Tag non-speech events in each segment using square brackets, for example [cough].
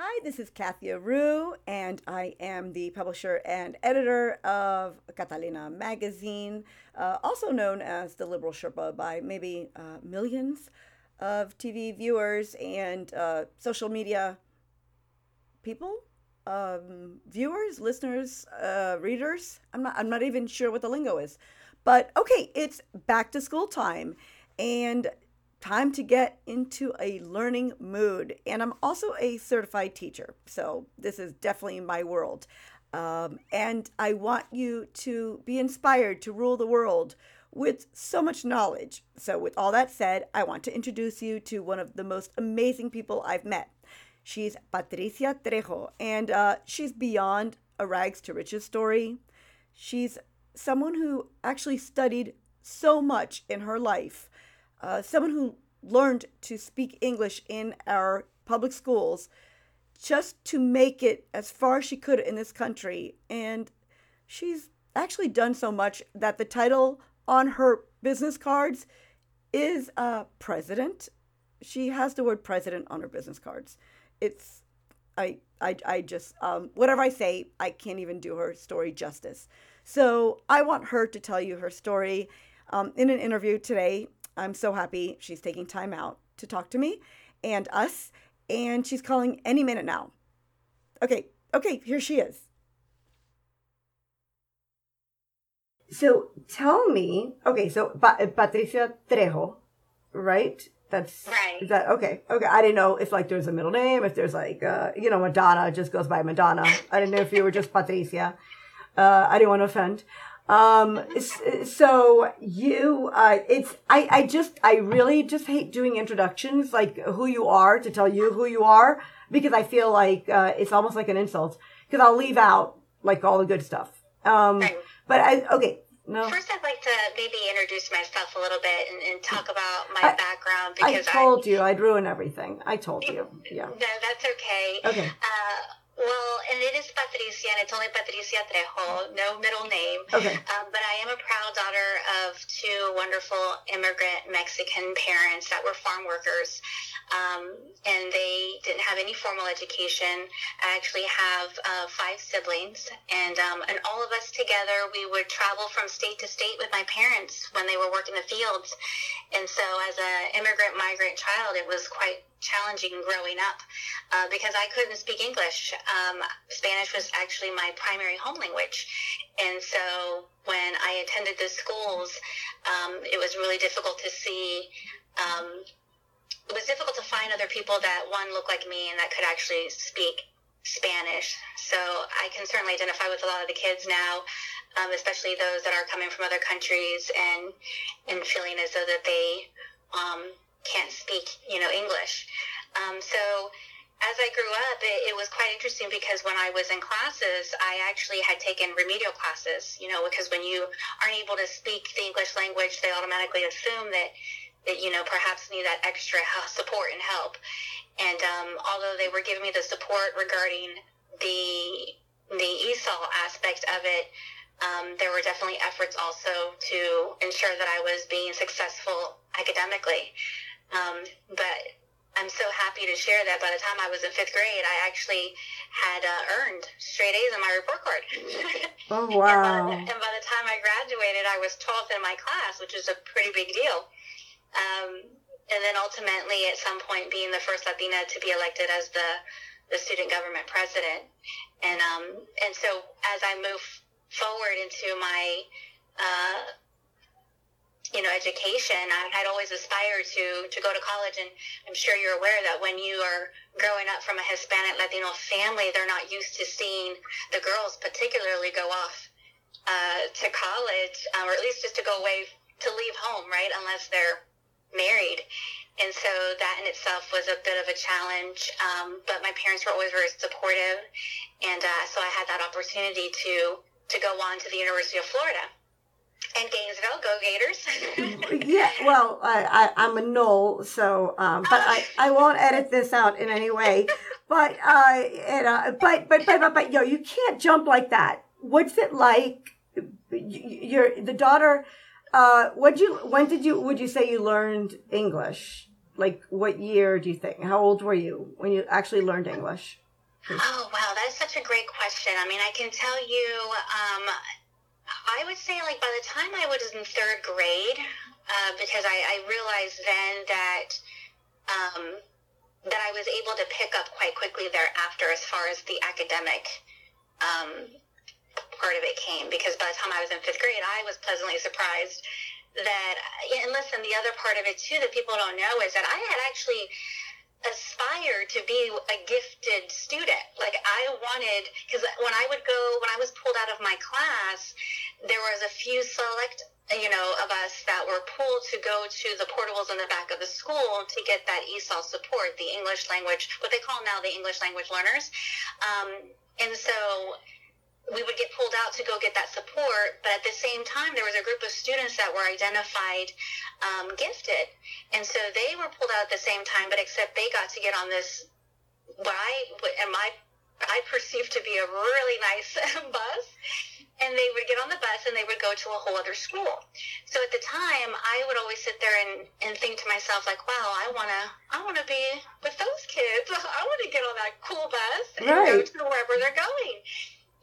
Hi, this is Kathy Rue, and I am the publisher and editor of Catalina Magazine, uh, also known as the Liberal Sherpa by maybe uh, millions of TV viewers and uh, social media people, um, viewers, listeners, uh, readers. I'm not. I'm not even sure what the lingo is, but okay, it's back to school time, and time to get into a learning mood. And I'm also a certified teacher. So this is definitely my world. Um, and I want you to be inspired to rule the world with so much knowledge. So, with all that said, I want to introduce you to one of the most amazing people I've met. She's Patricia Trejo, and uh, she's beyond a rags to riches story. She's someone who actually studied so much in her life uh, someone who learned to speak English in our public schools just to make it as far as she could in this country. And she's actually done so much that the title on her business cards is uh, president. She has the word president on her business cards. It's, I, I, I just, um, whatever I say, I can't even do her story justice. So I want her to tell you her story um, in an interview today I'm so happy she's taking time out to talk to me and us, and she's calling any minute now. Okay, okay, here she is. So tell me, okay, so pa- Patricia Trejo, right? That's right. Is that okay? Okay, I didn't know if like there's a middle name, if there's like uh, you know Madonna just goes by Madonna. I didn't know if you were just Patricia. Uh, I didn't want to offend. Um, so you, uh, it's, I, I just, I really just hate doing introductions, like who you are to tell you who you are, because I feel like, uh, it's almost like an insult, because I'll leave out, like, all the good stuff. Um, right. but I, okay. No. First, I'd like to maybe introduce myself a little bit and, and talk about my I, background because I told I'm, you I'd ruin everything. I told you. Yeah. No, that's okay. Okay. Uh, well, and it is Patricia, and it's only Patricia Trejo, no middle name. Okay. Um, but I am a proud daughter of two wonderful immigrant Mexican parents that were farm workers. Um, and they didn't have any formal education. I actually have uh, five siblings, and um, and all of us together, we would travel from state to state with my parents when they were working the fields. And so, as an immigrant migrant child, it was quite challenging growing up uh, because I couldn't speak English. Um, Spanish was actually my primary home language. And so when I attended the schools, um, it was really difficult to see. Um, it was difficult to find other people that one looked like me and that could actually speak Spanish. So I can certainly identify with a lot of the kids now, um, especially those that are coming from other countries and and feeling as though that they um, can't speak, you know, English. Um, so as I grew up, it, it, was quite interesting because when I was in classes, I actually had taken remedial classes, you know, because when you aren't able to speak the English language, they automatically assume that, that you know, perhaps need that extra [laughs] support and help. And um, although they were giving me the support regarding the the ESOL aspect of it, um, there were definitely efforts also to ensure that I was being successful academically. Um, but I'm so happy to share that by the time I was in fifth grade, I actually had uh, earned straight A's on my report card. [laughs] oh, wow. and, by the, and, by the, time I graduated, I was 12th in my class, which is a pretty big deal. Um, and then ultimately, at some point, being the first Latina to be elected as the, the student government president. And, um, and so as I move forward into my uh, you know, education. I had always aspired to, to go to college, and I'm sure you're aware that when you are growing up from a Hispanic Latino family, they're not used to seeing the girls particularly go off uh, to college, um, or at least just to go away to leave home, right, unless they're married. And so that in itself was a bit of a challenge. Um, but my parents were always very supportive, and uh, so I had that opportunity to to go on to the University of Florida Gators. [laughs] yeah, well, I, I, am a Nole, so, um, but I, I won't edit this out in any way. But, uh, and, uh, but, but, but, but, but, yo, you can't jump like that. What's it like? You're the daughter. Uh, what you? When did you? Would you say you learned English? Like, what year do you think? How old were you when you actually learned English? Oh, wow, that's such a great question. I mean, I can tell you, um, I would say, like, by the time I was in third grade, uh, because I, I realized then that um, that I was able to pick up quite quickly thereafter as far as the academic um, part of it came. Because by the time I was in fifth grade, I was pleasantly surprised that, and listen, the other part of it too that people don't know is that I had actually aspired to be a gifted student. Like I wanted, because when I would go, when I was pulled out of my class, there was a few select, you know, of us that were pulled to go to the portables in the back of the school to get that ESOL support, the English language, what they call now the English language learners. Um, and so we would get pulled out to go get that support, but at the same time, there was a group of students that were identified um, gifted, and so they were pulled out at the same time, but except they got to get on this what I and my I perceived to be a really nice [laughs] bus, and they would get on the bus and they would go to a whole other school. So at the time, I would always sit there and, and think to myself like, wow, I wanna I wanna be with those kids. [laughs] I want to get on that cool bus and right. go to wherever they're going.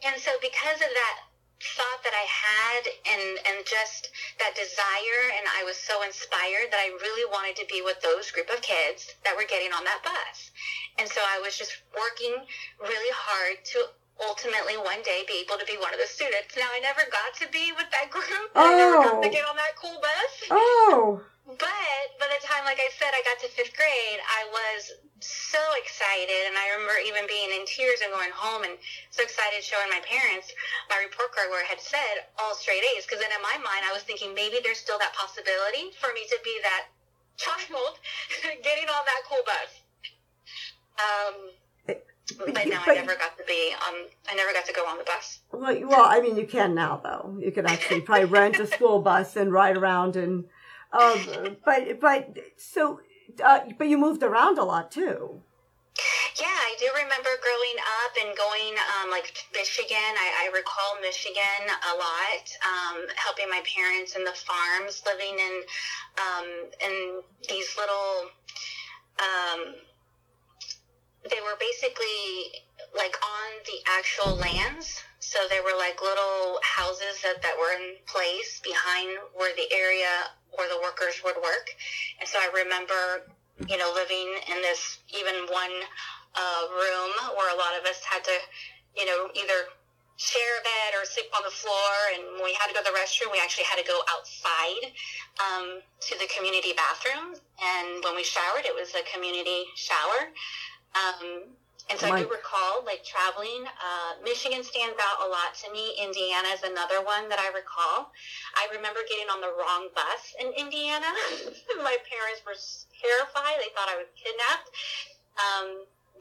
And so because of that thought that I had and and just that desire and I was so inspired that I really wanted to be with those group of kids that were getting on that bus. And so I was just working really hard to ultimately one day be able to be one of the students. Now I never got to be with that group. Oh. I never got to oh. get on that cool bus. Oh. But by the time, like I said, I got to fifth grade, I was so excited. And I remember even being in tears and going home and so excited showing my parents my report card where it had said all straight A's. Because then in my mind, I was thinking maybe there's still that possibility for me to be that [laughs] child [laughs] getting on that cool bus. Um, but no, I never got to be. Um, I never got to go on the bus. Well, well, I mean, you can now though. You can actually probably rent a school bus and ride around and um, but but so uh, but you moved around a lot too. Yeah, I do remember growing up and going um, like Michigan. I, I recall Michigan a lot, um, helping my parents in the farms, living in um, in these little. Um, they were basically like on the actual lands. So there were like little houses that, that were in place behind where the area where the workers would work. And so I remember, you know, living in this even one uh, room where a lot of us had to, you know, either share a bed or sleep on the floor. And when we had to go to the restroom, we actually had to go outside um, to the community bathroom. And when we showered, it was a community shower. Um, and so I do recall like traveling. Uh, Michigan stands out a lot to me. Indiana is another one that I recall. I remember getting on the wrong bus in Indiana. [laughs] My parents were terrified. They thought I was kidnapped. Um,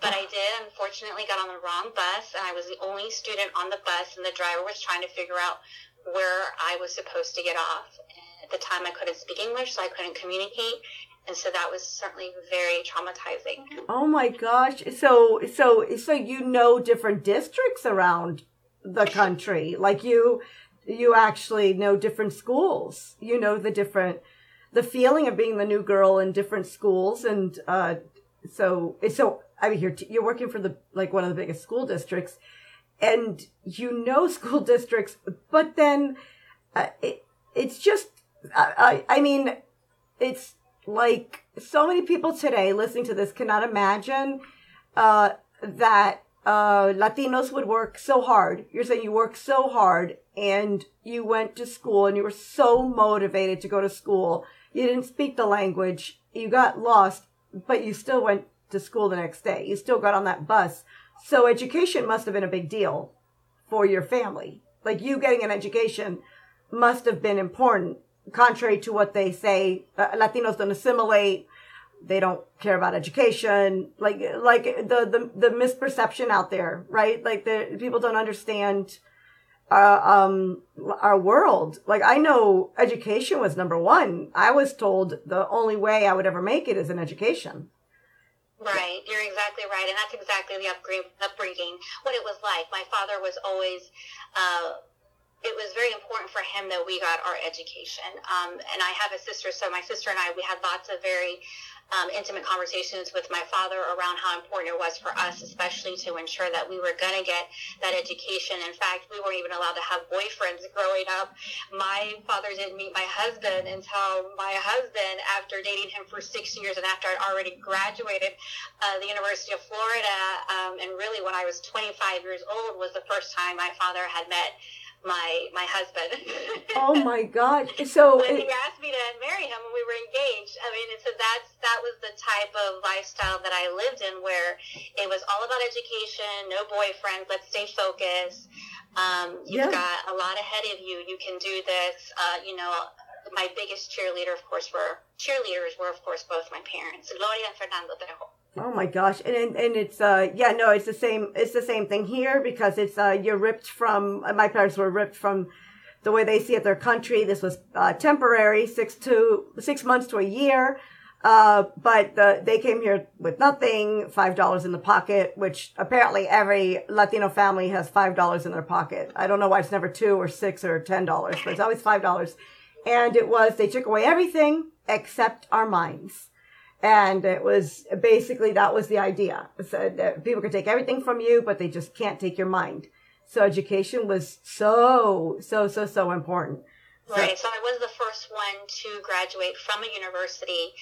but I did, unfortunately, got on the wrong bus, and I was the only student on the bus, and the driver was trying to figure out where I was supposed to get off. And at the time, I couldn't speak English, so I couldn't communicate and so that was certainly very traumatizing. Oh my gosh! So so so you know different districts around the country, like you you actually know different schools. You know the different the feeling of being the new girl in different schools, and uh, so so I mean you're you're working for the like one of the biggest school districts, and you know [laughs] school districts, but then uh, it, it's just I, I I mean it's like so many people today listening to this cannot imagine uh, that uh, Latinos would work so hard. You're saying you work so hard and you went to school and you were so motivated to go to school. You didn't speak the language. You got lost, but you still went to school the next day. You still got on that bus. So education must have been a big deal for your family. Like you getting an education must have been important contrary to what they say, uh, Latinos don't assimilate. They don't care about education. Like, like the, the, the misperception out there, right? Like the people don't understand, uh, um, our world. Like I know education was number one. I was told the only way I would ever make it is an education. Right, you're exactly right, and that's exactly the upbringing. What it was like. My father was always uh, it was very important for him that we got our education. Um, and I have a sister, so my sister and I, we had lots of very um, intimate conversations with my father around how important it was for us, especially to ensure that we were going to get that education. In fact, we weren't even allowed to have boyfriends growing up. My father didn't meet my husband until my husband, after dating him for six years and after I'd already graduated uh, the University of Florida, um, and really when I was 25 years old was the first time my father had met my my husband. [laughs] oh my God! So when it, he asked me to marry him when we were engaged, I mean, so that's that was the type of lifestyle that I lived in, where it was all about education, no boyfriend, let's stay focused. Um, you've yeah. got a lot ahead of you. You can do this. Uh, you know, my biggest cheerleader, of course, were cheerleaders were of course both my parents, Gloria and Fernando Trejo. Oh my gosh, and and, and it's uh yeah no it's the same it's the same thing here because it's uh you're ripped from my parents were ripped from the way they see it their country. This was uh, temporary, six to six months to a year. Uh, but the, they came here with nothing, five dollars in the pocket, which apparently every Latino family has five dollars in their pocket. I don't know why it's never two or six or ten dollars, but it's always five dollars. And it was they took away everything except our minds. And it was basically that was the idea. It said that people could take everything from you, but they just can't take your mind. So education was so, so, so, so important. Right. So I was the first one to graduate from a university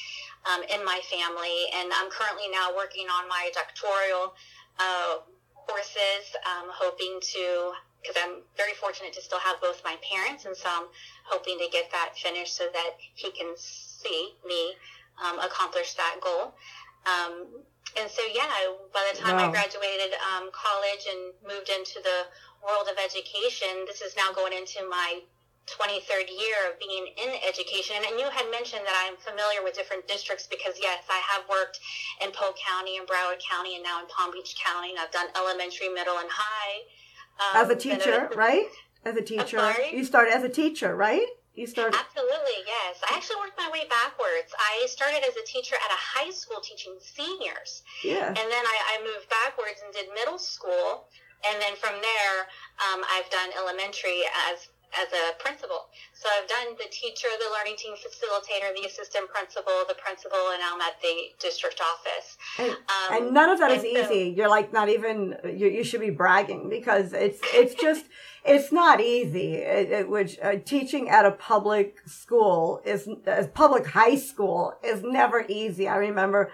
um, in my family, and I'm currently now working on my doctoral uh, courses, um, hoping to because I'm very fortunate to still have both my parents, and so I'm hoping to get that finished so that he can see me um, accomplish that goal. Um, and so, yeah, by the time wow. I graduated um, college and moved into the world of education, this is now going into my 23rd year of being in education. And you had mentioned that I'm familiar with different districts because, yes, I have worked in Polk County and Broward County and now in Palm Beach County. And I've done elementary, middle, and high. Um, as a teacher, a, [laughs] right? As a teacher. You started as a teacher, right? You started? Absolutely, yes. I actually worked my way backwards. I started as a teacher at a high school teaching seniors. Yeah. And then I, I moved backwards and did middle school. And then from there, um, I've done elementary as as a principal. So I've done the teacher, the learning team facilitator, the assistant principal, the principal, and now I'm at the district office. And, um, and none of that is so, easy. You're like not even you, you should be bragging because it's it's just [laughs] it's not easy. It, it, which uh, teaching at a public school is a public high school is never easy. I remember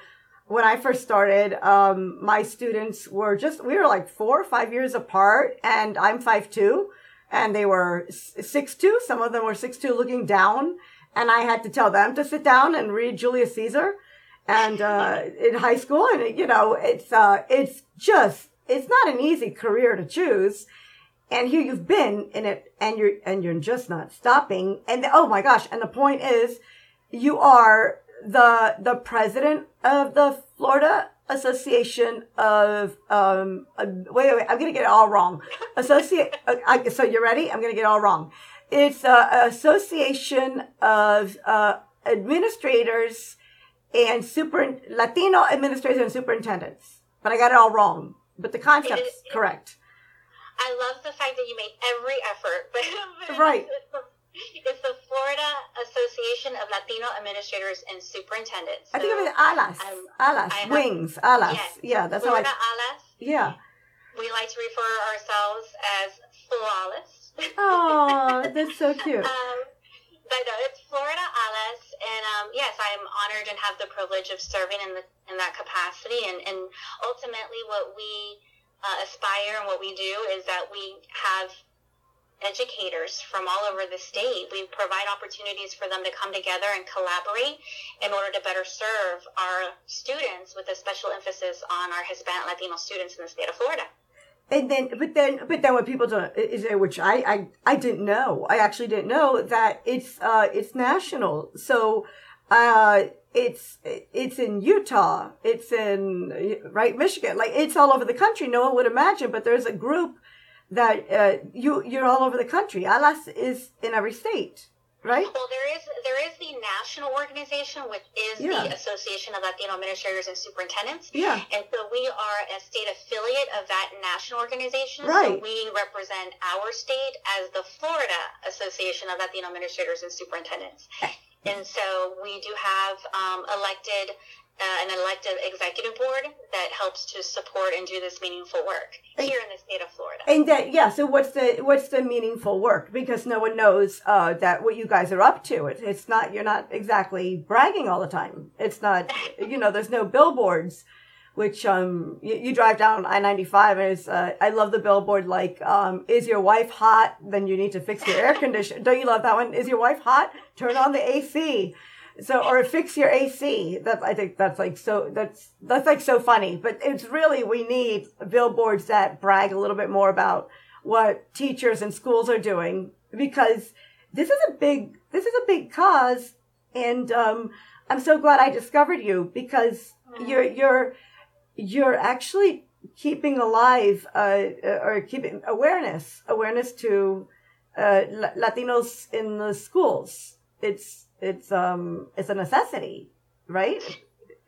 when I first started, um, my students were just we were like four or five years apart, and I'm five two, and they were six two. Some of them were six two, looking down, and I had to tell them to sit down and read Julius Caesar, and uh, in high school, and you know, it's uh, it's just it's not an easy career to choose and here you've been in it and you're and you're just not stopping. And the, oh my gosh and the point is you are the the president of the Florida Association of um uh, wait, wait I'm gonna get it all wrong. Associate uh, so you're ready? I'm gonna get it all wrong. It's a association of uh, administrators and super Latino administrators and superintendents. But I got it all wrong. But the concept's correct I love the fact that you made every effort. But [laughs] right. It's the, Florida Association of Latino Administrators and Superintendents. So I think of it alas. Um, alas. Have, wings. Alas. Yes. Yeah, that's Florida how I, alas. Yeah. We like to refer ourselves as flawless. [laughs] Oh, that's so cute. um, but no, it's Florida Alas, and um, yes, I am honored and have the privilege of serving in the in that capacity. And, and ultimately, what we uh, Aspire and what we do is that we have educators from all over the state. We provide opportunities for them to come together and collaborate in order to better serve our students with a special emphasis on our Hispanic Latino students in the state of Florida. And then, but then, but then, what people don't is it which I, I, I didn't know. I actually didn't know that it's, uh, it's national. So, uh, it's it's in Utah, it's in right Michigan, like it's all over the country. No one would imagine, but there's a group that uh, you you're all over the country. ALAS is in every state, right? Well, there is there is the national organization, which is yeah. the Association of Latino Administrators and Superintendents. Yeah, and so we are a state affiliate of that national organization. Right. So we represent our state as the Florida Association of Latino Administrators and Superintendents. And so we do have um, elected uh, an elected executive board that helps to support and do this meaningful work here in the state of Florida. And that, yeah, so what's the what's the meaningful work? Because no one knows uh, that what you guys are up to. It, it's not you're not exactly bragging all the time. It's not you know there's no billboards. Which um you, you drive down I ninety five and it's uh, I love the billboard like um is your wife hot then you need to fix your air conditioner don't you love that one is your wife hot turn on the AC so or fix your AC. That I think that's like so that's that's like so funny. But it's really we need billboards that brag a little bit more about what teachers and schools are doing because this is a big this is a big cause and um, I'm so glad I discovered you because you're you're you're actually keeping alive uh, or keeping awareness awareness to uh, Latinos in the schools. It's it's um it's a necessity, right?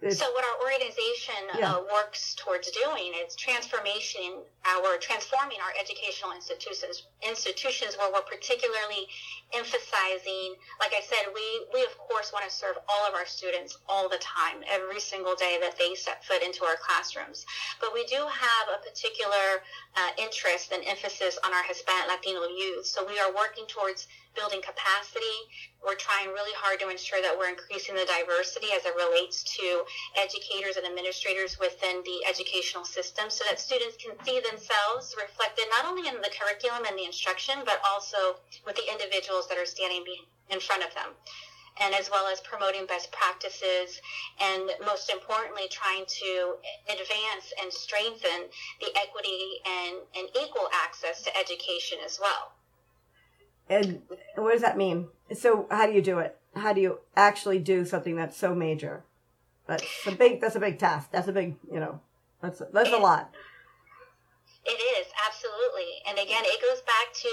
It's, so what our organization yeah. uh, works towards doing is transformation our transforming our educational institutions institutions where we're particularly emphasizing like i said we we of course want to serve all of our students all the time every single day that they set foot into our classrooms but we do have a particular uh, interest and emphasis on our hispanic latino youth so we are working towards building capacity. We're trying really hard to ensure that we're increasing the diversity as it relates to educators and administrators within the educational system so that students can see themselves reflected not only in the curriculum and the instruction, but also with the individuals that are standing in front of them and as well as promoting best practices and most importantly trying to advance and strengthen the equity and, and equal access to education as well. And what does that mean? So how do you do it? How do you actually do something that's so major? That's a big. That's a big task. That's a big. You know, that's that's a lot. It is, absolutely. And again, it goes back to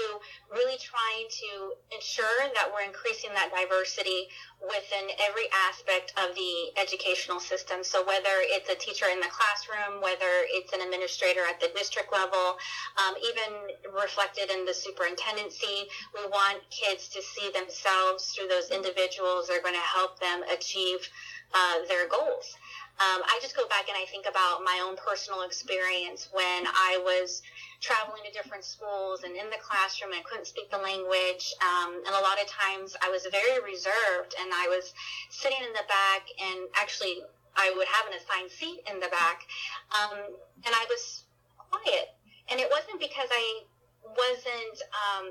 really trying to ensure that we're increasing that diversity within every aspect of the educational system. So whether it's a teacher in the classroom, whether it's an administrator at the district level, um, even reflected in the superintendency, we want kids to see themselves through those individuals that are going to help them achieve uh, their goals. Um, I just go back and I think about my own personal experience when I was traveling to different schools and in the classroom I couldn't speak the language. Um, and a lot of times I was very reserved and I was sitting in the back and actually I would have an assigned seat in the back. Um, and I was quiet. And it wasn't because I wasn't, um,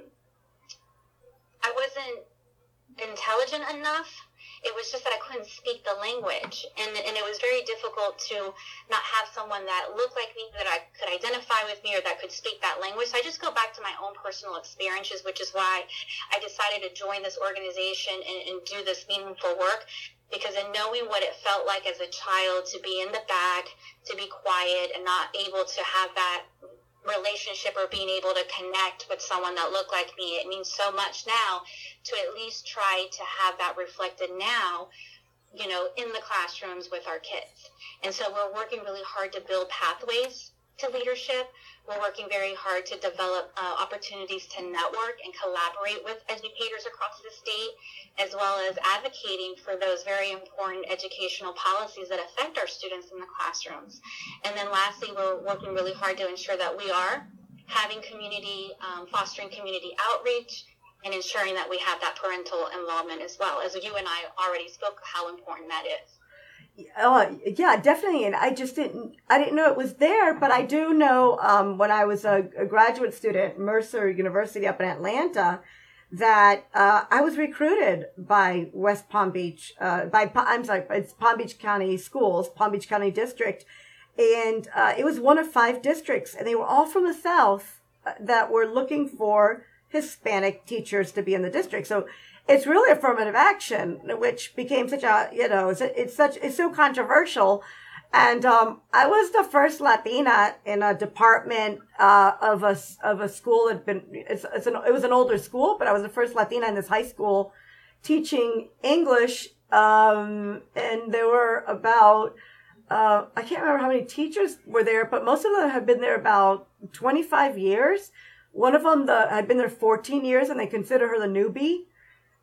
I wasn't intelligent enough it was just that I couldn't speak the language. And, and it was very difficult to not have someone that looked like me, that I could identify with me, or that could speak that language. So I just go back to my own personal experiences, which is why I decided to join this organization and, and do this meaningful work because in knowing what it felt like as a child to be in the back, to be quiet and not able to have that relationship or being able to connect with someone that looked like me. It means so much now to at least try to have that reflected now, you know, in the classrooms with our kids. And so we're working really hard to build pathways to leadership. We're working very hard to develop uh, opportunities to network and collaborate with educators across the state, as well as advocating for those very important educational policies that affect our students in the classrooms. And then lastly, we're working really hard to ensure that we are having community, um, fostering community outreach, and ensuring that we have that parental involvement as well. As you and I already spoke, how important that is. Uh, yeah, definitely. And I just didn't, I didn't know it was there, but I do know, um, when I was a, a graduate student at Mercer University up in Atlanta, that, uh, I was recruited by West Palm Beach, uh, by, I'm sorry, it's Palm Beach County Schools, Palm Beach County District. And, uh, it was one of five districts and they were all from the South uh, that were looking for Hispanic teachers to be in the district. So it's really affirmative action, which became such a, you know, it's, it's such, it's so controversial. And, um, I was the first Latina in a department, uh, of a, of a school that been, it's, it's an, it was an older school, but I was the first Latina in this high school teaching English. Um, and there were about, uh, I can't remember how many teachers were there, but most of them had been there about 25 years. One of them the, had been there 14 years and they consider her the newbie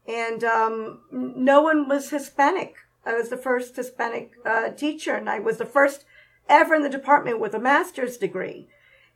and um, no one was Hispanic. I was the first Hispanic uh, teacher, and I was the first ever in the department with a master's degree.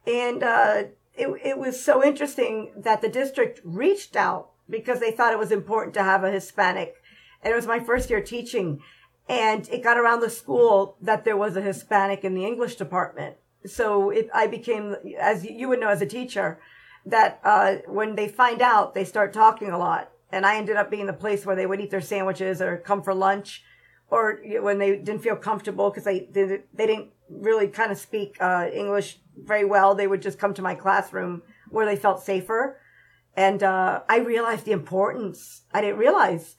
And uh, it, it was so interesting that the district reached out because they thought it was important to have a Hispanic. And it was my first year teaching. And it got around the school that there was a Hispanic in the English department. So it, I became, as you would know as a teacher, that uh, when they find out, they start talking a lot. And I ended up being the place where they would eat their sandwiches or come for lunch, or when they didn't feel comfortable because they, they they didn't really kind of speak uh, English very well. They would just come to my classroom where they felt safer. And uh, I realized the importance. I didn't realize,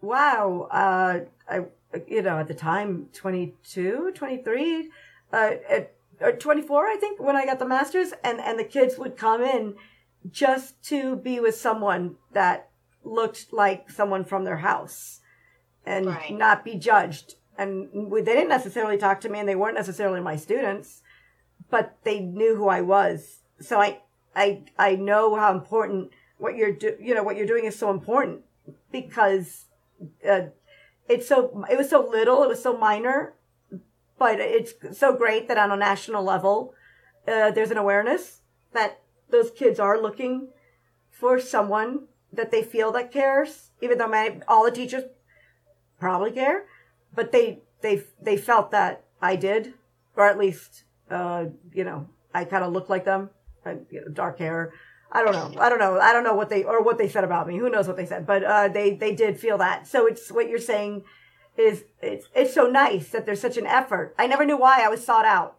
wow, uh, I, you know, at the time, 22, 23, uh, at, or 24, I think, when I got the master's, and, and the kids would come in just to be with someone that looked like someone from their house and right. not be judged and they didn't necessarily talk to me and they weren't necessarily my students but they knew who i was so i i i know how important what you're do you know what you're doing is so important because uh, it's so it was so little it was so minor but it's so great that on a national level uh, there's an awareness that those kids are looking for someone that they feel that cares even though many, all the teachers probably care but they they they felt that I did, or at least uh, you know I kind of looked like them, and, you know, dark hair. I don't know. I don't know. I don't know what they or what they said about me. Who knows what they said? But uh, they they did feel that. So it's what you're saying is it's it's so nice that there's such an effort. I never knew why I was sought out.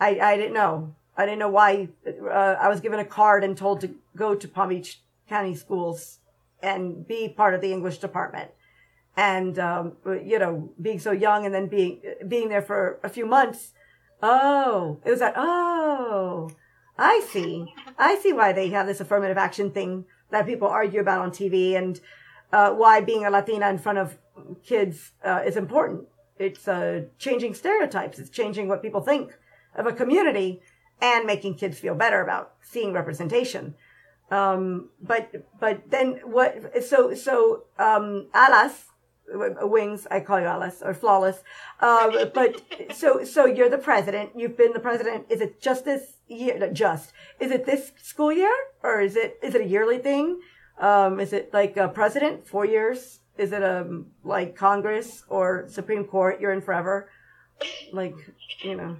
I I didn't know. I didn't know why uh, I was given a card and told to go to Palm Beach County schools and be part of the English department. And um, you know being so young and then being being there for a few months oh it was that, oh i see. I see why they have this affirmative action thing that people argue about on tv and uh, why being a latina in front of kids uh, is important. It's uh, changing stereotypes. It's changing what people think of a community and making kids feel better about seeing representation um, but but then what so so um, alas wings. I call you alas or flawless. Uh, but [laughs] so so you're the president. You've been the president. Is it just this year? Just is it this school year or is it is it a yearly thing? Um, is it like a president four years? Is it a um, like Congress or Supreme Court? You're in forever. Like you know.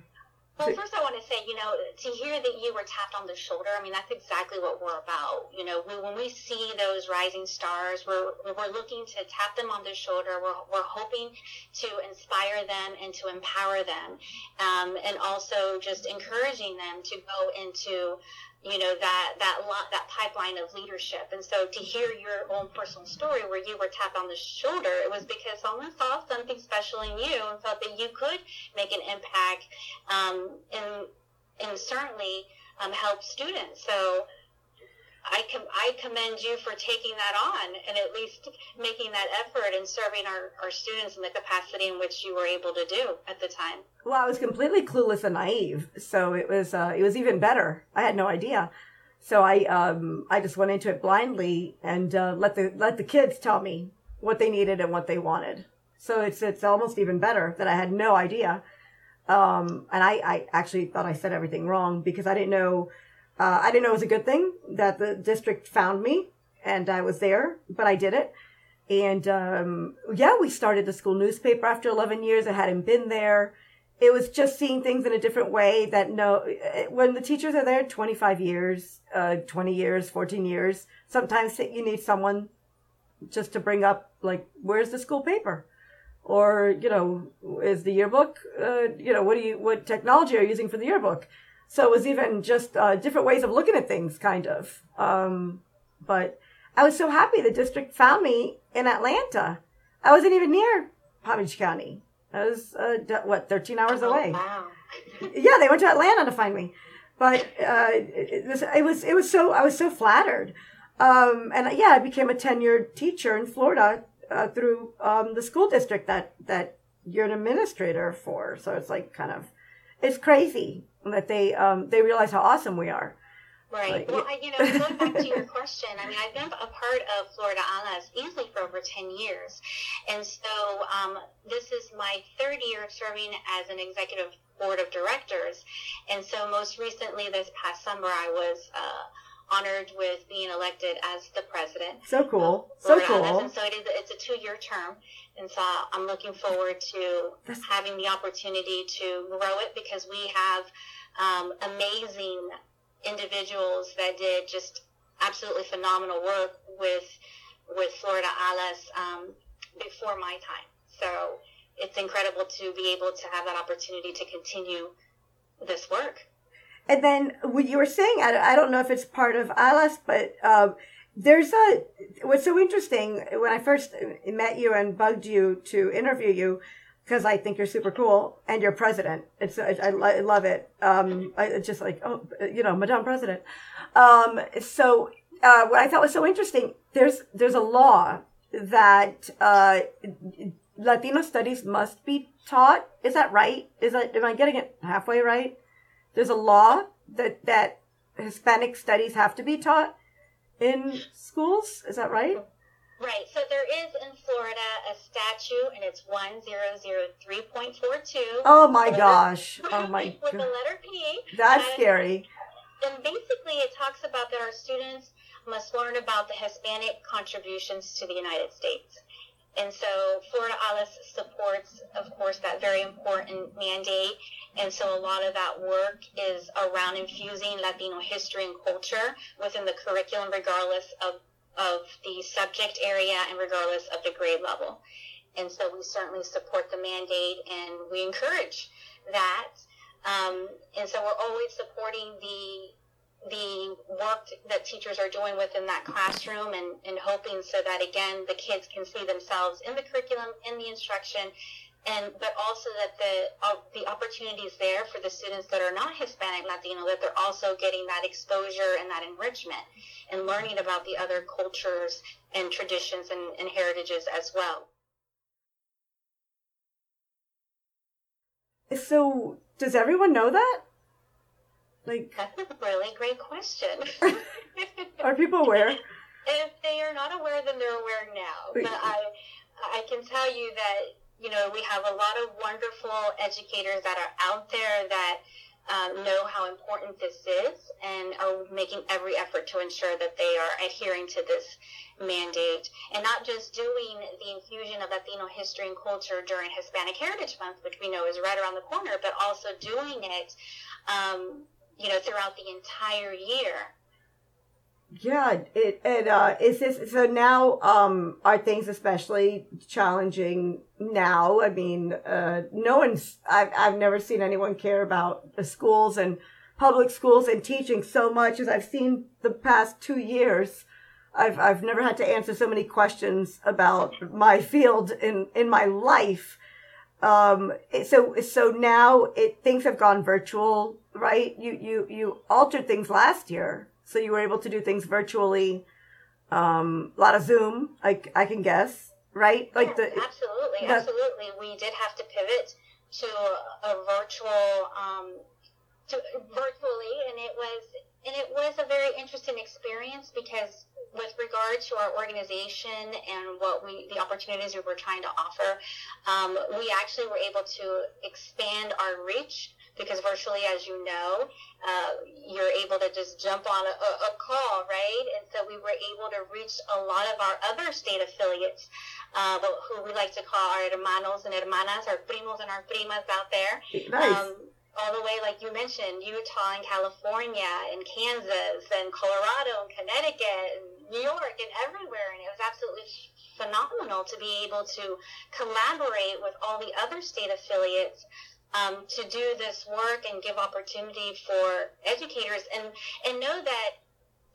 Well, first I want to say, you know, to hear that you were tapped on the shoulder, I mean, that's exactly what we're about. You know, we, when we see those rising stars, we're, we're looking to tap them on the shoulder. We're, we're hoping to inspire them and to empower them. Um, and also just encouraging them to go into you know that that lot that pipeline of leadership. And so to hear your own personal story where you were tapped on the shoulder it was because someone saw something special in you and felt that you could make an impact um, and and certainly um, help students. So I, com- I commend you for taking that on and at least making that effort and serving our, our students in the capacity in which you were able to do at the time. Well, I was completely clueless and naive, so it was uh, it was even better. I had no idea, so I um, I just went into it blindly and uh, let the let the kids tell me what they needed and what they wanted. So it's it's almost even better that I had no idea, um, and I I actually thought I said everything wrong because I didn't know uh, I didn't know it was a good thing that the district found me and I was there, but I did it. And um, yeah, we started the school newspaper after 11 years. I hadn't been there. It was just seeing things in a different way that no, when the teachers are there 25 years, uh, 20 years, 14 years, sometimes you need someone just to bring up, like, where's the school paper? Or, you know, is the yearbook, uh, you know, what do you, what technology are you using for the yearbook? So it was even just uh, different ways of looking at things, kind of. Um, but I was so happy the district found me in Atlanta. I wasn't even near Palm Beach County. I was, uh, what, 13 hours oh, away. Wow. [laughs] yeah, they went to Atlanta to find me. But uh, it, was, it was it was so I was so flattered, um, and yeah, I became a tenured teacher in Florida uh, through um, the school district that that you're an administrator for. So it's like kind of it's crazy that they um, they realize how awesome we are. Right. Like, well, I, you know, [laughs] going back to your question, I mean, I've been a part of Florida ALAS easily for over 10 years. And so um, this is my third year serving as an executive board of directors. And so most recently this past summer, I was uh, honored with being elected as the president. So cool. So cool. And so it is, it's a two-year term. And so I'm looking forward to having the opportunity to grow it because we have um, amazing individuals that did just absolutely phenomenal work with with Florida ALAS um, before my time. So it's incredible to be able to have that opportunity to continue this work. And then what you were saying, I don't know if it's part of ALAS, but um, there's a what's so interesting when I first met you and bugged you to interview you because I think you're super cool and you're president. It's I, I love it. Um, I just like oh you know Madame President. Um, so uh, what I thought was so interesting there's there's a law that uh, Latino studies must be taught. Is that right? Is that am I getting it halfway right? There's a law that that Hispanic studies have to be taught in schools. Is that right? Right. So there is in Florida a statute, and it's one zero zero three point four two. Oh my gosh! Oh my. With the letter P. That's and, scary. And basically, it talks about that our students must learn about the Hispanic contributions to the United States. And so Florida ALAS supports, of course, that very important mandate. And so a lot of that work is around infusing Latino history and culture within the curriculum, regardless of of the subject area and regardless of the grade level. And so we certainly support the mandate and we encourage that. Um, and so we're always supporting the the work that teachers are doing within that classroom and, and hoping so that again the kids can see themselves in the curriculum in the instruction and but also that the uh, the opportunities there for the students that are not Hispanic Latino that they're also getting that exposure and that enrichment and learning about the other cultures and traditions and, and heritages as well. So does everyone know that? Like [laughs] that's a really great question. [laughs] are people aware? If they are not aware, then they're aware now. But I I can tell you that you know, we have a lot of wonderful educators that are out there that um, know how important this is and are making every effort to ensure that they are adhering to this mandate and not just doing the infusion of Latino history and culture during Hispanic Heritage Month, which we know is right around the corner, but also doing it, um, you know, throughout the entire year yeah, it and uh, is this so now? Um, are things especially challenging now? I mean, uh, no one's. I've I've never seen anyone care about the schools and public schools and teaching so much as I've seen the past two years. I've I've never had to answer so many questions about my field in in my life. Um, so so now it things have gone virtual, right? You you you altered things last year so you were able to do things virtually. Um, a lot of Zoom, I, I can guess, right? Like the absolutely, the, absolutely. We did have to pivot to a virtual, um, to virtually, and it was and it was a very interesting experience because with regard to our organization and what we the opportunities we were trying to offer, um, we actually were able to expand our reach because virtually, as you know, uh, you're able to just jump on a, a, call, right? And so we were able to reach a lot of our other state affiliates, uh, who we like to call our hermanos and hermanas, our primos and our primas out there. Nice. Um, all the way, like you mentioned, Utah and California and Kansas and Colorado and Connecticut and New York and everywhere. And it was absolutely phenomenal to be able to collaborate with all the other state affiliates um, to do this work and give opportunity for educators and, and know that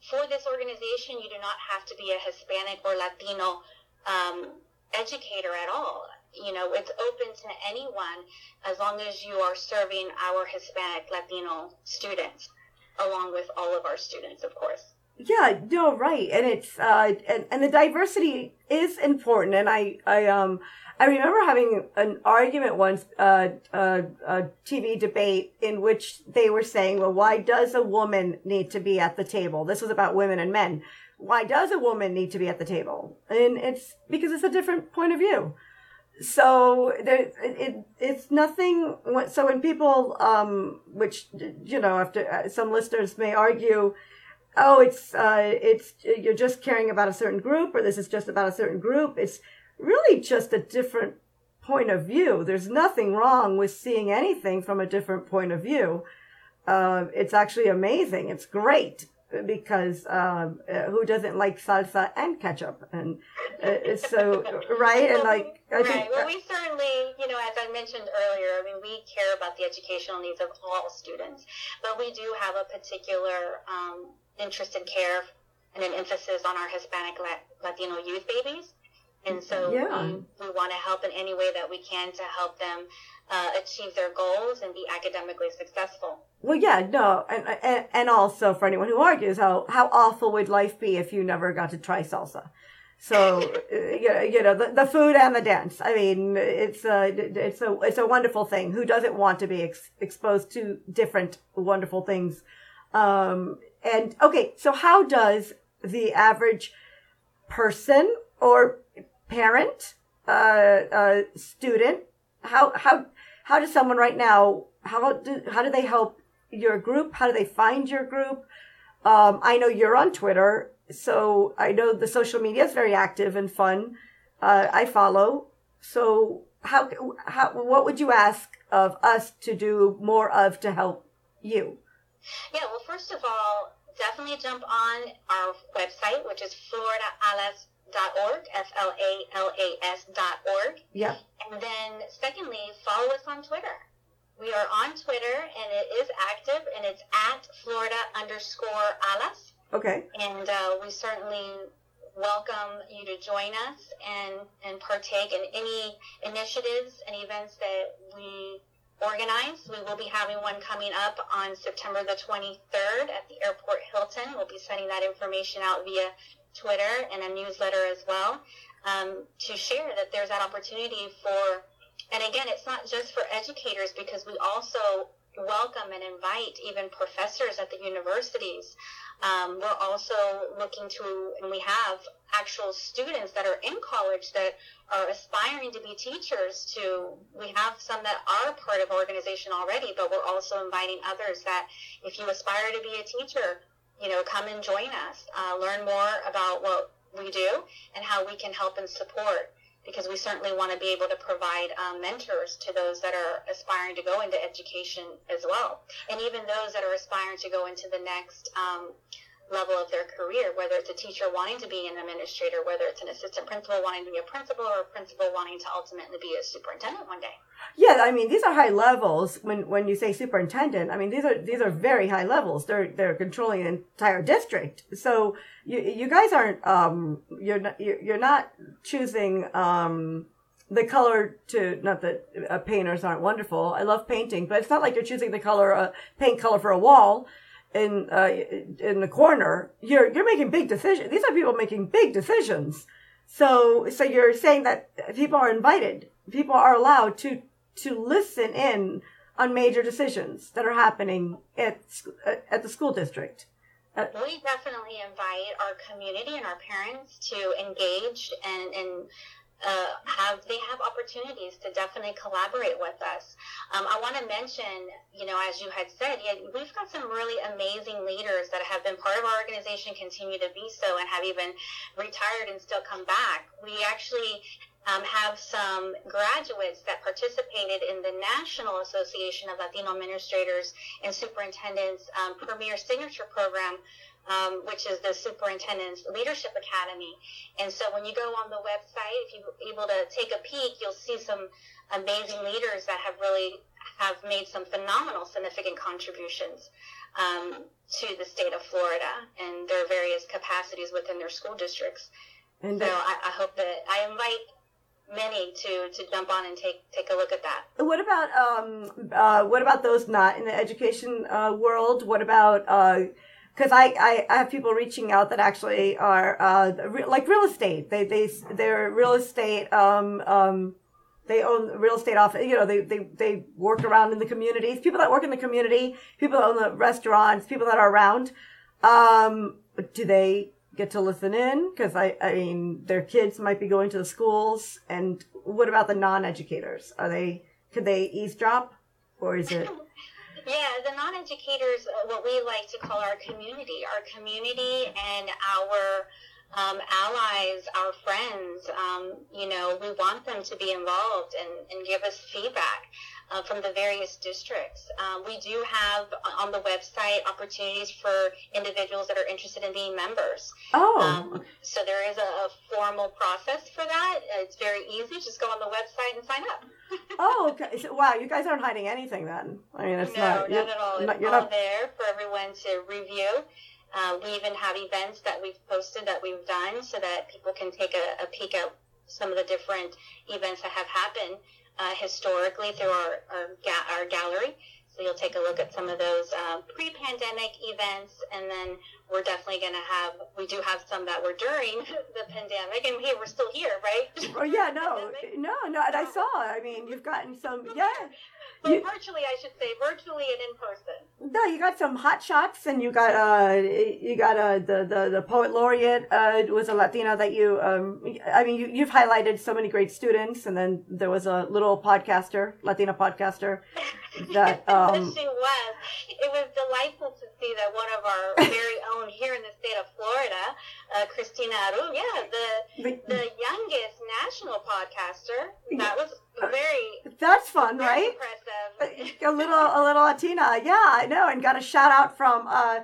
for this organization, you do not have to be a Hispanic or Latino um, educator at all. You know, it's open to anyone as long as you are serving our Hispanic Latino students, along with all of our students, of course. Yeah, no, right, and it's uh, and and the diversity is important, and I I um I remember having an argument once, uh, uh, a TV debate in which they were saying, well, why does a woman need to be at the table? This was about women and men. Why does a woman need to be at the table? And it's because it's a different point of view. So there, it, it's nothing. So when people, um, which you know, after uh, some listeners may argue, oh, it's uh, it's you're just caring about a certain group, or this is just about a certain group. It's really just a different point of view. There's nothing wrong with seeing anything from a different point of view. Uh, it's actually amazing. It's great because um, uh, who doesn't like salsa and ketchup? And uh, so [laughs] right and like I right. Think, well, we certainly, you know, as I mentioned earlier, I mean, we care about the educational needs of all students, but we do have a particular um, interest in care and an emphasis on our Hispanic Latino youth babies. And so yeah. um, we want to help in any way that we can to help them uh, achieve their goals and be academically successful. Well, yeah, no, and, and and also for anyone who argues, how how awful would life be if you never got to try salsa? So [laughs] uh, you know the, the food and the dance. I mean, it's a it's a it's a wonderful thing. Who doesn't want to be ex- exposed to different wonderful things? Um, and okay, so how does the average person or parent, uh, uh, student, how how how does someone right now how do how do they help your group? How do they find your group? Um, I know you're on Twitter, so I know the social media is very active and fun. Uh, I follow. So how how what would you ask of us to do more of to help you? Yeah, well, first of all, definitely jump on our website, which is floridaAlas.org, F-L-A-L-A-S dot org. Yeah. And then secondly, follow us on Twitter. We are on Twitter and it is active and it's at Florida underscore Alas. Okay. And uh, we certainly welcome you to join us and, and partake in any initiatives and events that we organized. We will be having one coming up on September the 23rd at the Airport Hilton. We'll be sending that information out via Twitter and a newsletter as well um, to share that there's that opportunity for, and again, it's not just for educators because we also welcome and invite even professors at the universities. Um, we're also looking to, and we have actual students that are in college that are aspiring to be teachers to we have some that are part of organization already but we're also inviting others that if you aspire to be a teacher you know come and join us uh, learn more about what we do and how we can help and support because we certainly want to be able to provide um, mentors to those that are aspiring to go into education as well. And even those that are aspiring to go into the next um, level of their career, whether it's a teacher wanting to be an administrator, whether it's an assistant principal wanting to be a principal, or a principal wanting to ultimately be a superintendent one day. Yeah, I mean these are high levels. When when you say superintendent, I mean these are these are very high levels. They're they're controlling an entire district. So you you guys aren't um you're not you're not choosing um the color to not that uh, painters aren't wonderful. I love painting, but it's not like you're choosing the color uh, paint color for a wall in uh, in the corner, you're you're making big decisions. These are people making big decisions. So so you're saying that people are invited, people are allowed to to listen in on major decisions that are happening at at the school district. Uh, we definitely invite our community and our parents to engage and, and uh, have they have opportunities to definitely collaborate with us. Um, I want to mention, you know, as you had said, yeah, we've got some really amazing leaders that have been part of our organization, continue to be so, and have even retired and still come back. We actually um, have some graduates that participated in the National Association of Latino Administrators and Superintendents um, Premier Signature Program um, which is the Superintendent's Leadership Academy. And so when you go on the website, if you're able to take a peek, you'll see some amazing leaders that have really have made some phenomenal significant contributions um, to the state of Florida and their various capacities within their school districts. And so I, I hope that I invite many to to jump on and take take a look at that. What about um uh what about those not in the education uh, world? What about uh because I, I, I have people reaching out that actually are uh, re- like real estate. They they they're real estate. Um, um, they own real estate office. You know, they, they they work around in the communities. People that work in the community, people that own the restaurants, people that are around. Um, do they get to listen in? Because I I mean, their kids might be going to the schools. And what about the non-educators? Are they could they eavesdrop, or is it? Yeah, the non educators, uh, what we like to call our community, our community and our um, allies, our friends, um, you know, we want them to be involved and, and give us feedback uh, from the various districts. Um, we do have on the website opportunities for individuals that are interested in being members. Oh. Um, so there is a, a, formal process for that. It's very easy. Just go on the website and sign up. [laughs] oh, okay. So, wow, you guys aren't hiding anything then. I mean, it's no, not. not at all. It's not, all not... there for everyone to review. Uh, we even have events that we've posted that we've done so that people can take a, a peek at some of the different events that have happened uh, historically through our, our, ga- our gallery. So you'll take a look at some of those uh, pre-pandemic events, and then we're definitely going to have. We do have some that were during [laughs] the pandemic, and hey, we're still here, right? Oh yeah, [laughs] no, no, no. And I saw. I mean, you've gotten some. Yeah, but you, virtually, I should say, virtually and in person. No, you got some hot shots, and you got uh, you got uh, the the the poet laureate uh was a Latina that you um, I mean, you you've highlighted so many great students, and then there was a little podcaster, Latina podcaster, [laughs] that um. she was. It was delightful to see that one of our [laughs] very own here in the state of Florida, uh, Christina Aru, yeah, the the youngest national podcaster. That was very. That's fun, very right? Impressive. A little, a little Latina, yeah, I know, and got a shout out from uh,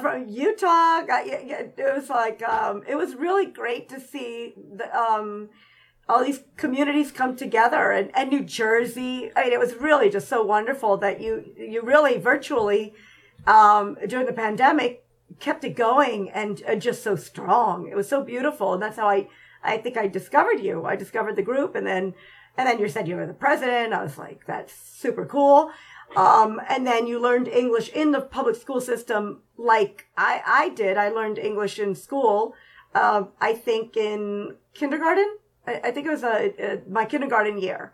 from Utah. It was like um, it was really great to see the um, all these communities come together, and, and New Jersey. I mean, it was really just so wonderful that you you really virtually um, during the pandemic kept it going and, and just so strong. It was so beautiful, and that's how I I think I discovered you. I discovered the group, and then and then you said you were the president. I was like, that's super cool. Um, and then you learned English in the public school system like I, I did. I learned English in school, uh, I think in kindergarten. I, I think it was a, a, my kindergarten year,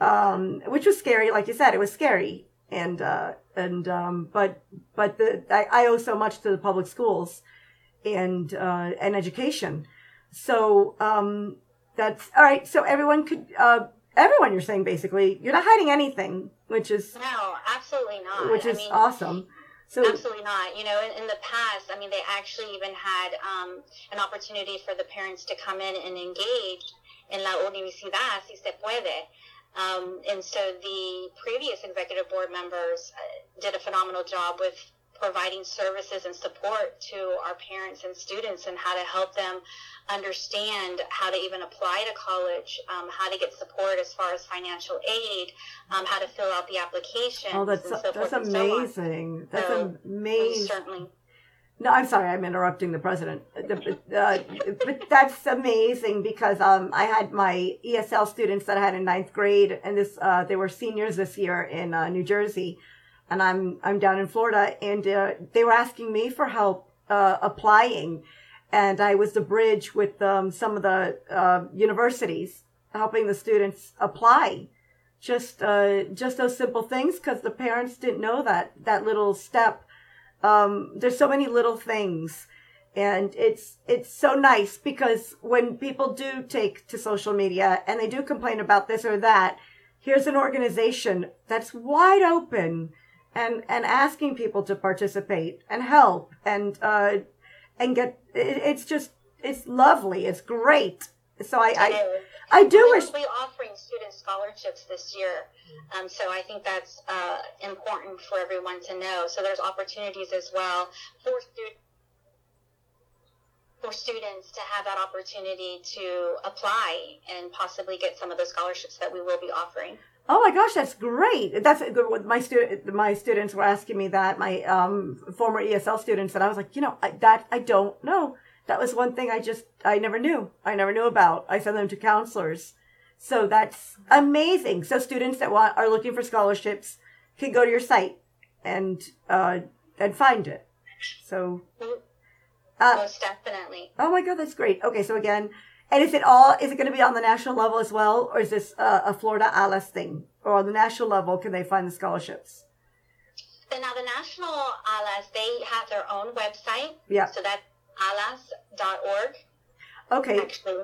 um, which was scary. Like you said, it was scary. And, uh, and, um, but, but the, I, I owe so much to the public schools and, uh, and education. So, um, that's all right. So everyone could, uh, everyone you're saying basically, you're not hiding anything, which is no, absolutely not. Which is I mean, awesome. So absolutely not. You know, in, in, the past, I mean, they actually even had um, an opportunity for the parents to come in and engage in la universidad si se puede. Um, and so the previous executive board members uh, did a phenomenal job with providing services and support to our parents and students and how to help them understand how to even apply to college, um, how to get support as far as financial aid, um, how to fill out the application. Oh, that's so that's amazing. So that's so amazing. Certainly. No, I'm sorry, I'm interrupting the president. Uh, but that's amazing because um, I had my ESL students that I had in ninth grade, and this uh, they were seniors this year in uh, New Jersey, and I'm I'm down in Florida, and uh, they were asking me for help uh, applying and I was the bridge with um, some of the uh, universities, helping the students apply. Just uh, just those simple things because the parents didn't know that that little step. Um, there's so many little things, and it's it's so nice because when people do take to social media and they do complain about this or that, here's an organization that's wide open and and asking people to participate and help and uh, and get it, it's just it's lovely. It's great. So I I, I do we wish we offering student scholarships this year. Um, so I think that's uh, important for everyone to know. So there's opportunities as well for students for students to have that opportunity to apply and possibly get some of the scholarships that we will be offering. Oh my gosh, that's great! That's good. My student, my students were asking me that. My um, former ESL students, and I was like, you know, I, that I don't know. That was one thing I just I never knew. I never knew about. I send them to counselors, so that's amazing. So students that want are looking for scholarships can go to your site and uh, and find it. So, uh, most definitely. Oh my God, that's great. Okay, so again, and is it all? Is it going to be on the national level as well, or is this uh, a Florida ALAS thing? Or on the national level, can they find the scholarships? And now the national ALAS, they have their own website. Yeah. So that's alas.org. Okay. Actually,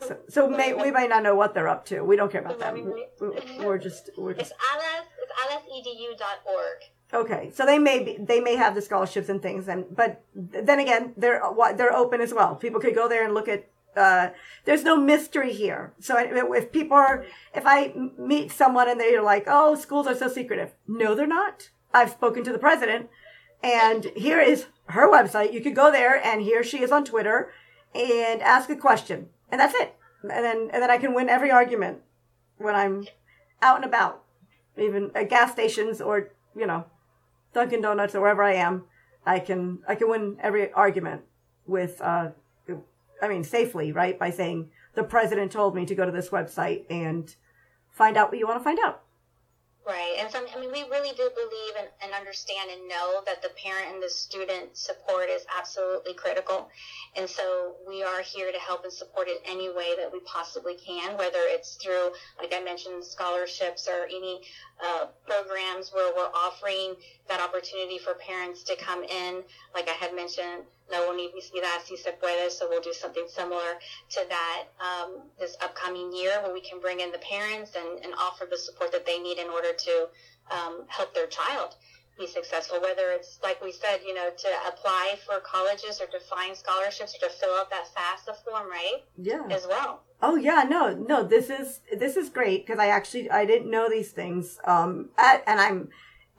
so, so may, we might not know what they're up to. We don't care about them. We're just we're just. It's alas. It's alasedu.org. Okay, so they may be, they may have the scholarships and things, and but then again, they're what they're open as well. People could go there and look at. Uh, there's no mystery here. So if people are, if I meet someone and they're like, "Oh, schools are so secretive," no, they're not. I've spoken to the president, and here is her website. You could go there, and here she is on Twitter, and ask a question, and that's it. And then and then I can win every argument when I'm out and about, even at gas stations or you know Dunkin' Donuts or wherever I am, I can I can win every argument with uh, I mean safely, right? By saying the president told me to go to this website and find out what you want to find out. Right. And so, I mean, we really do believe and, and, understand and know that the parent and the student support is absolutely critical. And so we are here to help and support in any way that we possibly can, whether it's through, like I mentioned, scholarships or any uh, programs where we're offering that opportunity for parents to come in. Like I had mentioned, no universidad si se puede, so we'll do something similar to that um, this upcoming year where we can bring in the parents and, and offer the support that they need in order to um, help their child be successful, whether it's like we said, you know, to apply for colleges or to find scholarships or to fill out that FAFSA form, right? Yeah. As well. Oh yeah, no, no, this is this is great because I actually I didn't know these things. Um, at, and I'm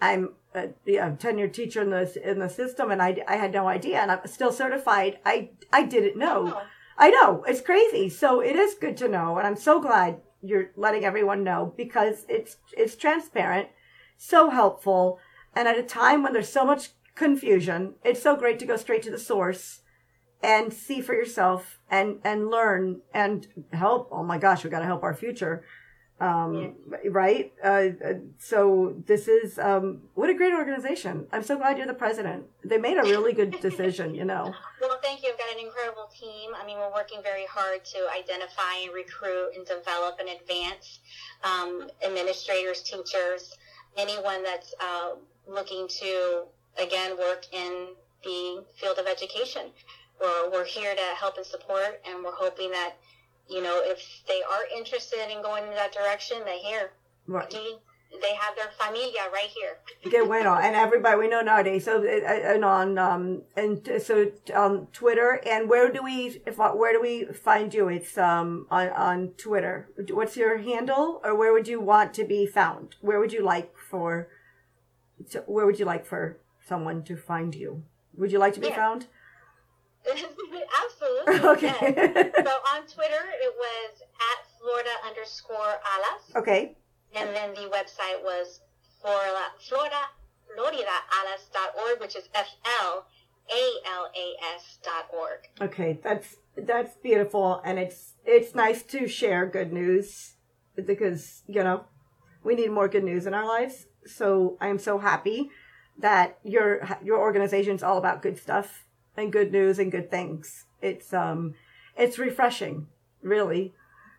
I'm a, tenured teacher in the in the system, and I, I had no idea, and I'm still certified. I I didn't know. Oh. I know it's crazy. So it is good to know, and I'm so glad you're letting everyone know because it's it's transparent, so helpful, and at a time when there's so much confusion, it's so great to go straight to the source and see for yourself and and learn and help. Oh my gosh, we got to help our future um, yeah. right? Uh, uh, so this is um, what a great organization. I'm so glad you're the president. They made a really good decision, you know. [laughs] Well, thank you. I've got an incredible team. I mean, we're working very hard to identify and recruit and develop and advance um, administrators, teachers, anyone that's uh, looking to again work in the field of education. We're, we're here to help and support, and we're hoping that you know, if they are interested in going in that direction, they here. Right. They have their familia right here. Get bueno, and everybody we know nowadays. So uh, and on um and so on Twitter and where do we if where do we find you? It's um on on Twitter. What's your handle, or where would you want to be found? Where would you like for? Where would you like for someone to find you? Would you like to be yeah. found? [laughs] Absolutely. [laughs] Okay. Yes. so on Twitter, it was at Florida underscore alas. Okay. And then the website was Florida, Florida, FloridaAlas.org, which is F L A L A S dot org. Okay, that's that's beautiful, and it's it's nice to share good news because you know we need more good news in our lives. So I am so happy that your your organization is all about good stuff and good news and good things. It's um it's refreshing, really.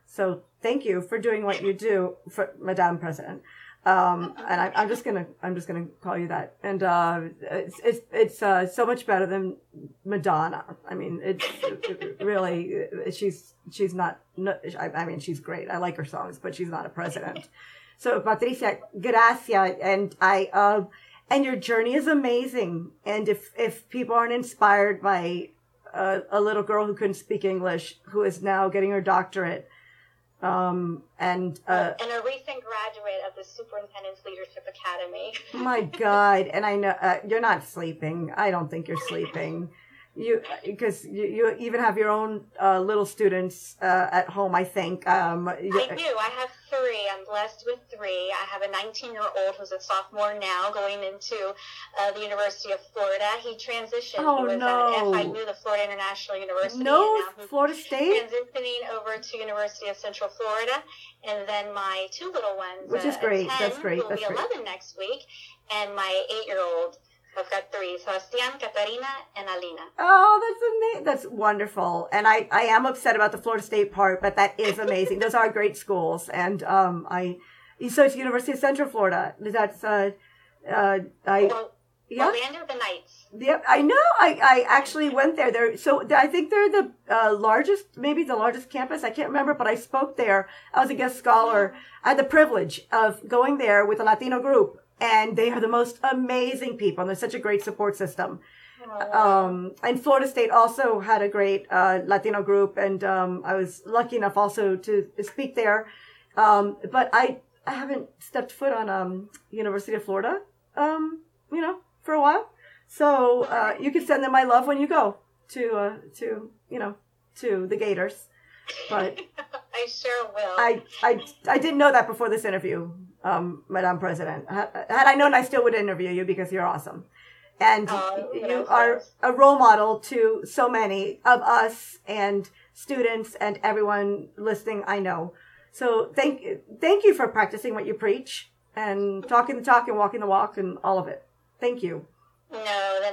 So thank you for doing what you do for Madame President. Um, and I, am just gonna I'm just gonna call you that. And uh, it's it's it's uh, so much better than Madonna. I mean, it's it really she's she's not. I, I mean, she's great. I like her songs, but she's not a president. So Patricia, gracias, and I. Uh, and your journey is amazing. And if if people aren't inspired by a, a little girl who couldn't speak English, who is now getting her doctorate, um, and uh, and a recent graduate of the Superintendent's Leadership Academy. my God! [laughs] And I know uh, you're not sleeping. I don't think you're sleeping you because you, you even have your own uh, little students uh, at home. I think. Um, I do. I have three. I'm blessed with three. I have a 19 year old who's a sophomore now, going into uh, the University of Florida. He transitioned. Oh he was no! At FIU, the Florida International University. No, Florida State. Transitioning over to University of Central Florida, and then my two little ones, which is uh, great. 10, That's great. Will That's be great. 11 next week, and my eight year old I've got three: Sebastian, Katarina, and Alina. Oh, that's amazing. That's wonderful. And I, I am upset about the Florida State part, but that is amazing. Those are great schools, and um, I. So it's University of Central Florida. That's uh, uh, I. Well, yeah. Orlando the Knights. Yep, I know. I, I actually went there. There, so I think they're the uh, largest, maybe the largest campus. I can't remember, but I spoke there. I was a guest scholar. I had the privilege of going there with a Latino group, and they are the most amazing people. And they're such a great support system. Um, and Florida State also had a great uh, Latino group, and um, I was lucky enough also to speak there. Um, but I, I haven't stepped foot on um, University of Florida. Um, you know, for a while. So uh, you can send them my love when you go to uh, to you know to the Gators. But [laughs] I sure will. I, I I didn't know that before this interview, um, Madam President. Had I known, I still would interview you because you're awesome, and oh, you are a role model to so many of us and students and everyone listening. I know. So thank you. thank you for practicing what you preach and talking the talk and walking the walk and all of it. Thank you. No, then.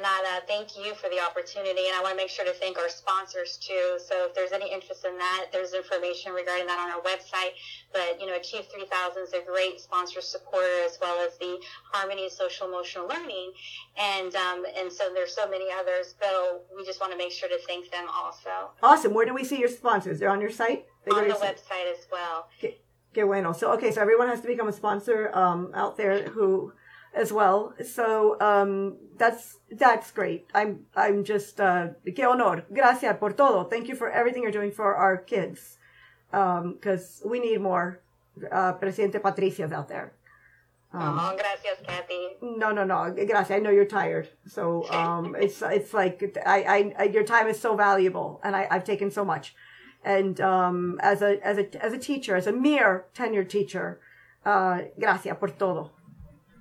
Thank you for the opportunity, and I want to make sure to thank our sponsors too. So if there's any interest in that, there's information regarding that on our website. But you know, Achieve 3000 is a great sponsor supporter as well as the Harmony Social Emotional Learning, and um, and so there's so many others. But we just want to make sure to thank them also. Awesome. Where do we see your sponsors? They're on your site. They on the website as well. Okay. Que bueno. So okay, so everyone has to become a sponsor um, out there who as well. So um, that's that's great. I'm I'm just uh, que honor. Gracias por todo. Thank you for everything you're doing for our kids, Um because um, we need more uh, Presidente Patricias out there. Um, oh, gracias, Kathy. No, no, no. Gracias. I know you're tired, so um, [laughs] it's it's like I, I, your time is so valuable, and I, I've taken so much. And um, as a as a as a teacher, as a mere tenured teacher, uh, gracias por todo.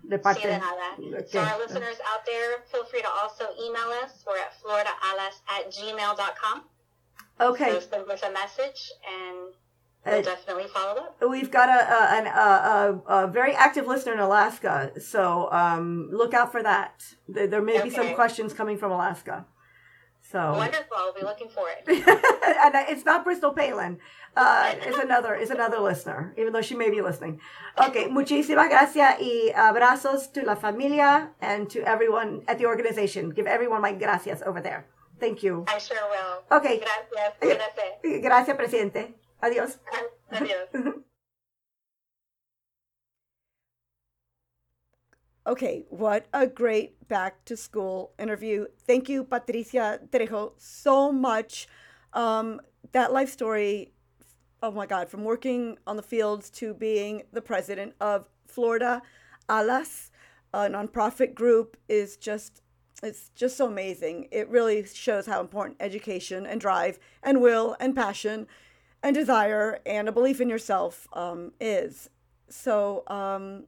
De parte. Sí, de nada. Okay. So our listeners out there, feel free to also email us. We're at floridaalas at gmail.com. Okay. So send us a message and we'll uh, definitely follow up. We've got a, a, a, a, very active listener in Alaska, so um, look out for that. There, there may okay. be some questions coming from Alaska. So wonderful. I'll be looking for it. [laughs] and it's not Bristol Palin. Uh, [laughs] it's another, it's another listener, even though she may be listening. Okay, muchísimas gracias y abrazos to la familia and to everyone at the organization. Give everyone my gracias over there. Thank you. I sure will. Okay. Gracias. Gracias, gracias presidente. Adiós. [laughs] Adiós. Okay, what a great back to school interview. Thank you, Patricia Trejo, so much. Um, that life story, oh my God, from working on the fields to being the president of Florida Alas, a nonprofit group, is just it's just so amazing. It really shows how important education and drive and will and passion and desire and a belief in yourself um, is. So um,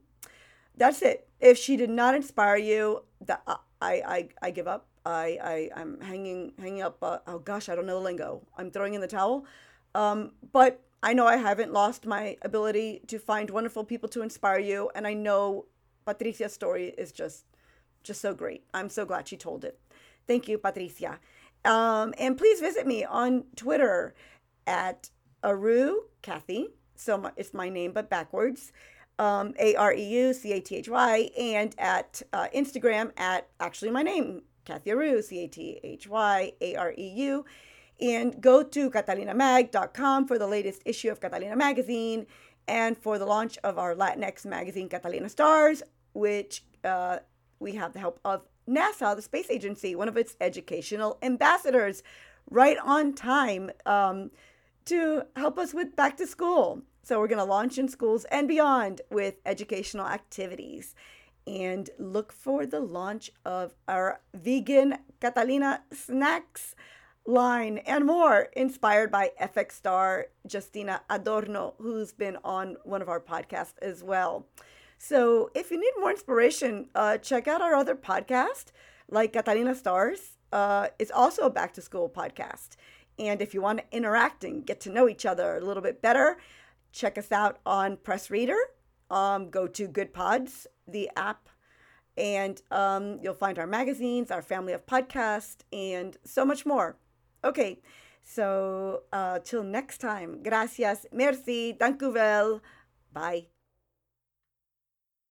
that's it. If she did not inspire you, that I, I, I give up. I, I, I'm hanging, hanging up. Uh, oh gosh, I don't know the lingo. I'm throwing in the towel. Um, but I know I haven't lost my ability to find wonderful people to inspire you, and I know Patricia's story is just, just so great. I'm so glad she told it. Thank you, Patricia. Um, and please visit me on Twitter at Areu Kathy. So my, it's my name but backwards um, A R E U C A T H Y, and at uh, Instagram at actually my name, Kathy Areu, C A T H Y A R E U. And go to catalinamag.com for the latest issue of Catalina Magazine and for the launch of our Latinx magazine, Catalina Stars, which uh, we have the help of NASA, the space agency, one of its educational ambassadors, right on time um, to help us with back to school. So we're going to launch in schools and beyond with educational activities. And look for the launch of our vegan Catalina snacks line and more, inspired by FX star Justina Adorno, who's been on one of our podcasts as well. So if you need more inspiration, uh, check out our other podcast, like Catalina Stars. Uh, it's also a back to school podcast. And if you want to interact and get to know each other a little bit better, check us out on PressReader. Um, go to Goodpods, the app, And um, you'll find our magazines, our family of podcasts, and so much more. Okay, so uh, till next time. Gracias. Merci. Dank u wel. Bye.